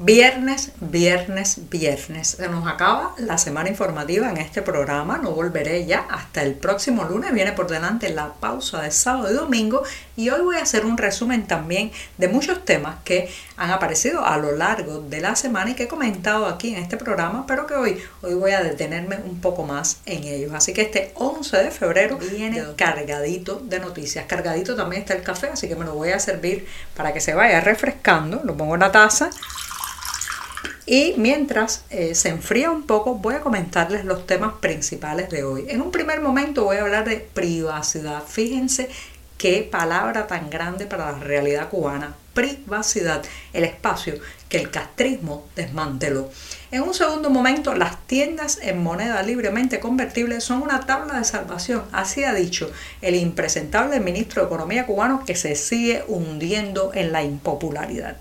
Viernes, viernes, viernes. Se nos acaba la semana informativa en este programa. No volveré ya hasta el próximo lunes. Viene por delante la pausa de sábado y domingo. Y hoy voy a hacer un resumen también de muchos temas que han aparecido a lo largo de la semana y que he comentado aquí en este programa, pero que hoy, hoy voy a detenerme un poco más en ellos. Así que este 11 de febrero viene cargadito de noticias. Cargadito también está el café, así que me lo voy a servir para que se vaya refrescando. Lo pongo en la taza y mientras eh, se enfría un poco, voy a comentarles los temas principales de hoy. En un primer momento voy a hablar de privacidad. Fíjense qué palabra tan grande para la realidad cubana. Privacidad, el espacio que el castrismo desmanteló. En un segundo momento, las tiendas en moneda libremente convertible son una tabla de salvación. Así ha dicho el impresentable ministro de Economía cubano que se sigue hundiendo en la impopularidad.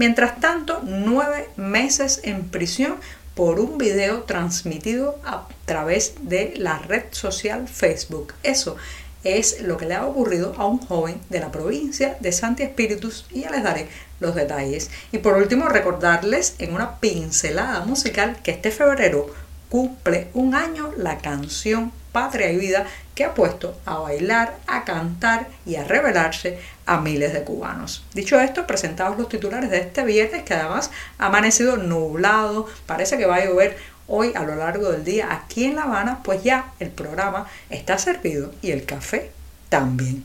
Mientras tanto, nueve meses en prisión por un video transmitido a través de la red social Facebook. Eso es lo que le ha ocurrido a un joven de la provincia de Santi Espíritus y ya les daré los detalles. Y por último, recordarles en una pincelada musical que este febrero cumple un año la canción Patria y Vida que ha puesto a bailar, a cantar y a revelarse a miles de cubanos. Dicho esto, presentados los titulares de este viernes que además ha amanecido nublado, parece que va a llover hoy a lo largo del día aquí en La Habana, pues ya el programa está servido y el café también.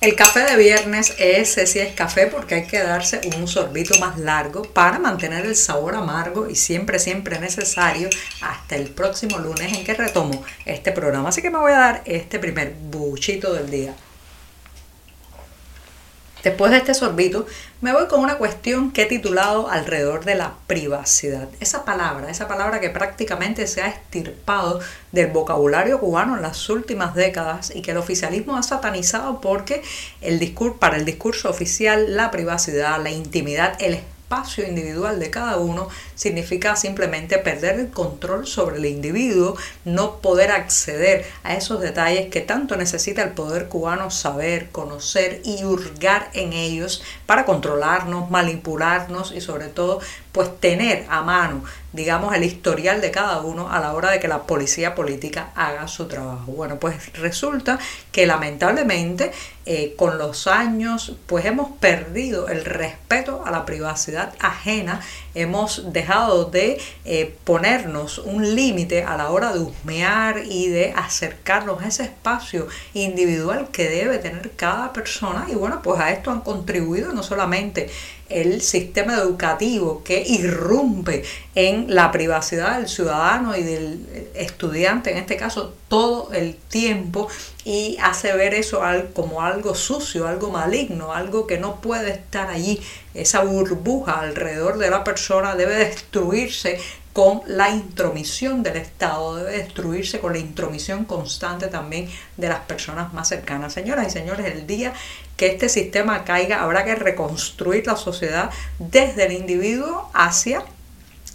El café de viernes, ese sí es café porque hay que darse un sorbito más largo para mantener el sabor amargo y siempre, siempre necesario hasta el próximo lunes en que retomo este programa. Así que me voy a dar este primer buchito del día. Después de este sorbito, me voy con una cuestión que he titulado alrededor de la privacidad. Esa palabra, esa palabra que prácticamente se ha estirpado del vocabulario cubano en las últimas décadas y que el oficialismo ha satanizado porque el para el discurso oficial la privacidad, la intimidad, el individual de cada uno significa simplemente perder el control sobre el individuo, no poder acceder a esos detalles que tanto necesita el poder cubano saber, conocer y hurgar en ellos para controlarnos, manipularnos y sobre todo pues tener a mano digamos, el historial de cada uno a la hora de que la policía política haga su trabajo. Bueno, pues resulta que lamentablemente eh, con los años pues hemos perdido el respeto a la privacidad ajena, hemos dejado de eh, ponernos un límite a la hora de husmear y de acercarnos a ese espacio individual que debe tener cada persona y bueno, pues a esto han contribuido no solamente el sistema educativo que irrumpe en la privacidad del ciudadano y del estudiante, en este caso, todo el tiempo y hace ver eso como algo sucio, algo maligno, algo que no puede estar allí. Esa burbuja alrededor de la persona debe destruirse con la intromisión del Estado, debe destruirse con la intromisión constante también de las personas más cercanas. Señoras y señores, el día que este sistema caiga habrá que reconstruir la sociedad desde el individuo hacia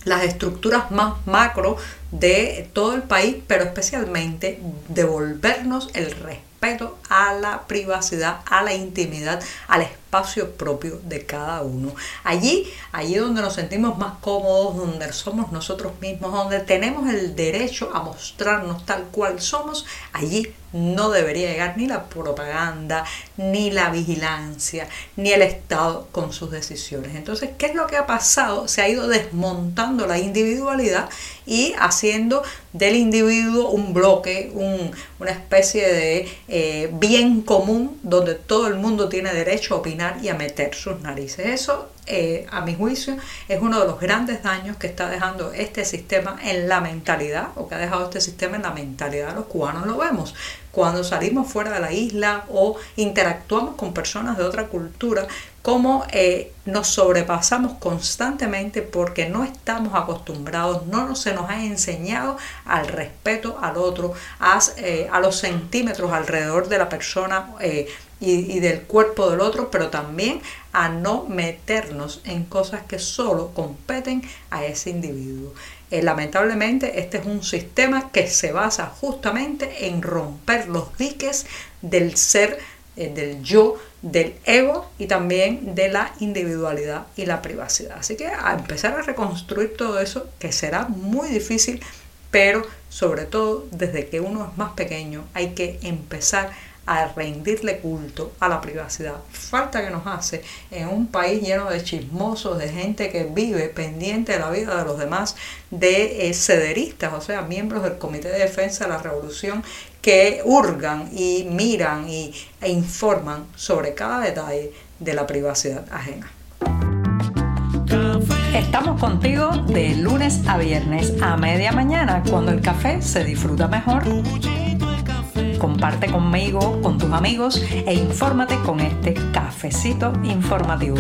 las estructuras más macro de todo el país, pero especialmente devolvernos el respeto a la privacidad, a la intimidad, al espacio espacio propio de cada uno. Allí, allí donde nos sentimos más cómodos, donde somos nosotros mismos, donde tenemos el derecho a mostrarnos tal cual somos, allí no debería llegar ni la propaganda, ni la vigilancia, ni el Estado con sus decisiones. Entonces, ¿qué es lo que ha pasado? Se ha ido desmontando la individualidad y haciendo del individuo un bloque, una especie de eh, bien común donde todo el mundo tiene derecho a opinar y a meter sus narices. Eso eh, a mi juicio, es uno de los grandes daños que está dejando este sistema en la mentalidad, o que ha dejado este sistema en la mentalidad los cubanos. Lo vemos cuando salimos fuera de la isla o interactuamos con personas de otra cultura, cómo eh, nos sobrepasamos constantemente porque no estamos acostumbrados, no se nos ha enseñado al respeto al otro, a, eh, a los centímetros alrededor de la persona y, del cuerpo del otro, pero también a no meternos en cosas que solo competen a ese individuo. Eh, lamentablemente este es un sistema que se basa justamente en romper los diques del ser, eh, del yo, del ego y también de la individualidad y la privacidad. Así que a empezar a reconstruir todo eso, que será muy difícil, pero sobre todo desde que uno es más pequeño hay que empezar a rendirle culto a la privacidad. Falta que nos hace en un país lleno de chismosos, de gente que vive pendiente de la vida de los demás, de cederistas, o sea, miembros del Comité de Defensa de la Revolución que hurgan y miran y, e informan sobre cada detalle de la privacidad ajena. Estamos contigo de lunes a viernes a media mañana, cuando el café se disfruta mejor. Comparte conmigo, con tus amigos e infórmate con este cafecito informativo.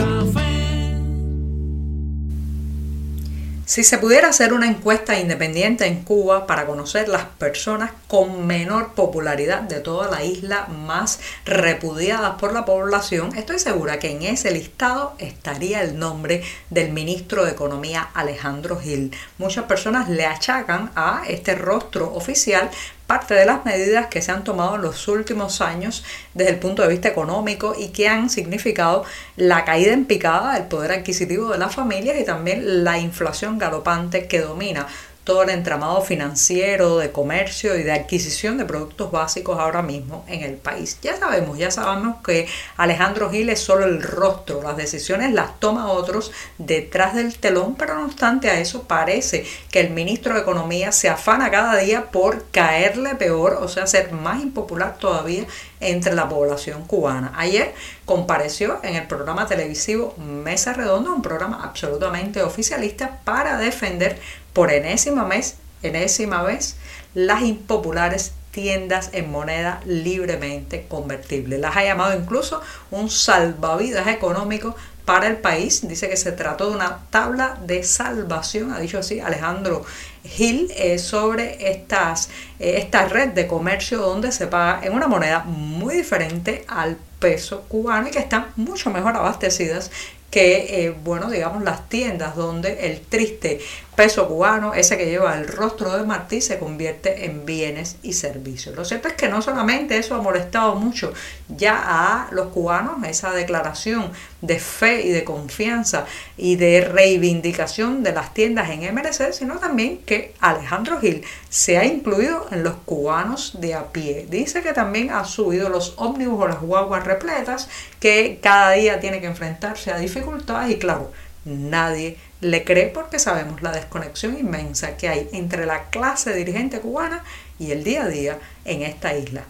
Si se pudiera hacer una encuesta independiente en Cuba para conocer las personas con menor popularidad de toda la isla, más repudiadas por la población, estoy segura que en ese listado estaría el nombre del ministro de Economía Alejandro Gil. Muchas personas le achacan a este rostro oficial parte de las medidas que se han tomado en los últimos años desde el punto de vista económico y que han significado la caída en picada del poder adquisitivo de las familias y también la inflación galopante que domina todo el entramado financiero, de comercio y de adquisición de productos básicos ahora mismo en el país. Ya sabemos, ya sabemos que Alejandro Gil es solo el rostro, las decisiones las toma otros detrás del telón, pero no obstante a eso parece que el ministro de Economía se afana cada día por caerle peor, o sea, ser más impopular todavía entre la población cubana. Ayer compareció en el programa televisivo Mesa Redonda, un programa absolutamente oficialista para defender por enésima vez, enésima vez las impopulares tiendas en moneda libremente convertible. Las ha llamado incluso un salvavidas económico para el país. Dice que se trató de una tabla de salvación, ha dicho así Alejandro Gil, eh, sobre estas, eh, esta red de comercio donde se paga en una moneda muy diferente al peso cubano y que están mucho mejor abastecidas que, eh, bueno, digamos, las tiendas donde el triste peso cubano, ese que lleva el rostro de Martí, se convierte en bienes y servicios. Lo cierto es que no solamente eso ha molestado mucho ya a los cubanos, esa declaración de fe y de confianza y de reivindicación de las tiendas en MRC, sino también Alejandro Gil se ha incluido en los cubanos de a pie. Dice que también ha subido los ómnibus o las guaguas repletas, que cada día tiene que enfrentarse a dificultades y claro, nadie le cree porque sabemos la desconexión inmensa que hay entre la clase dirigente cubana y el día a día en esta isla.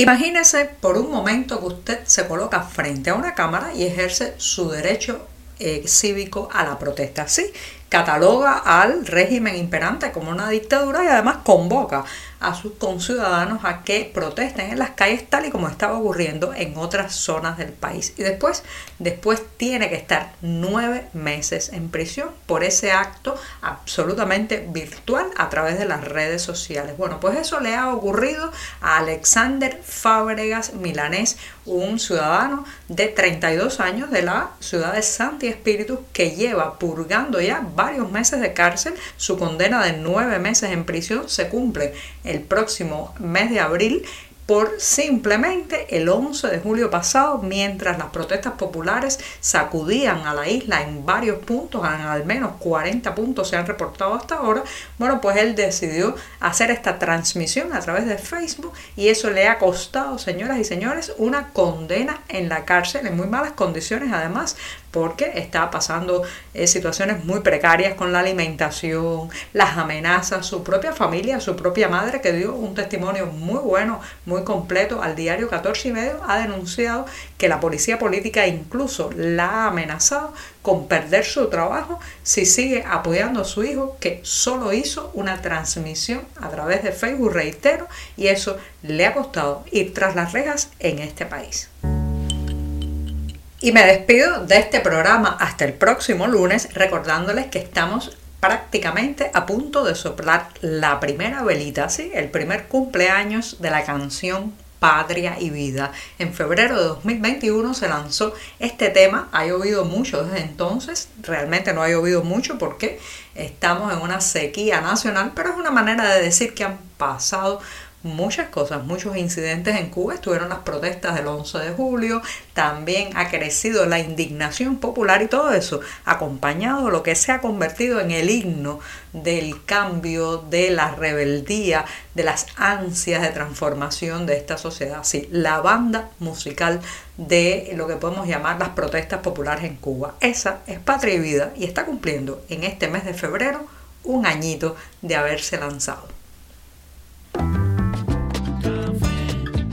Imagínese por un momento que usted se coloca frente a una cámara y ejerce su derecho eh, cívico a la protesta. Sí, cataloga al régimen imperante como una dictadura y además convoca a sus conciudadanos a que protesten en las calles tal y como estaba ocurriendo en otras zonas del país. Y después, después tiene que estar nueve meses en prisión por ese acto absolutamente virtual a través de las redes sociales. Bueno, pues eso le ha ocurrido a Alexander Fábregas Milanés, un ciudadano de 32 años de la ciudad de Santi Espíritu que lleva purgando ya varios meses de cárcel. Su condena de nueve meses en prisión se cumple el próximo mes de abril por simplemente el 11 de julio pasado, mientras las protestas populares sacudían a la isla en varios puntos, en al menos 40 puntos se han reportado hasta ahora, bueno, pues él decidió hacer esta transmisión a través de Facebook y eso le ha costado, señoras y señores, una condena en la cárcel, en muy malas condiciones. Además, porque está pasando eh, situaciones muy precarias con la alimentación, las amenazas, su propia familia, su propia madre, que dio un testimonio muy bueno, muy completo al diario 14 y medio, ha denunciado que la policía política incluso la ha amenazado con perder su trabajo si sigue apoyando a su hijo que solo hizo una transmisión a través de Facebook, reitero, y eso le ha costado ir tras las rejas en este país. Y me despido de este programa hasta el próximo lunes recordándoles que estamos prácticamente a punto de soplar la primera velita, ¿sí? el primer cumpleaños de la canción Patria y Vida. En febrero de 2021 se lanzó este tema, ha llovido mucho desde entonces, realmente no ha llovido mucho porque estamos en una sequía nacional, pero es una manera de decir que han pasado muchas cosas, muchos incidentes en Cuba, estuvieron las protestas del 11 de julio, también ha crecido la indignación popular y todo eso, acompañado de lo que se ha convertido en el himno del cambio, de la rebeldía, de las ansias de transformación de esta sociedad. Sí, la banda musical de lo que podemos llamar las protestas populares en Cuba. Esa es Patria y Vida y está cumpliendo en este mes de febrero un añito de haberse lanzado.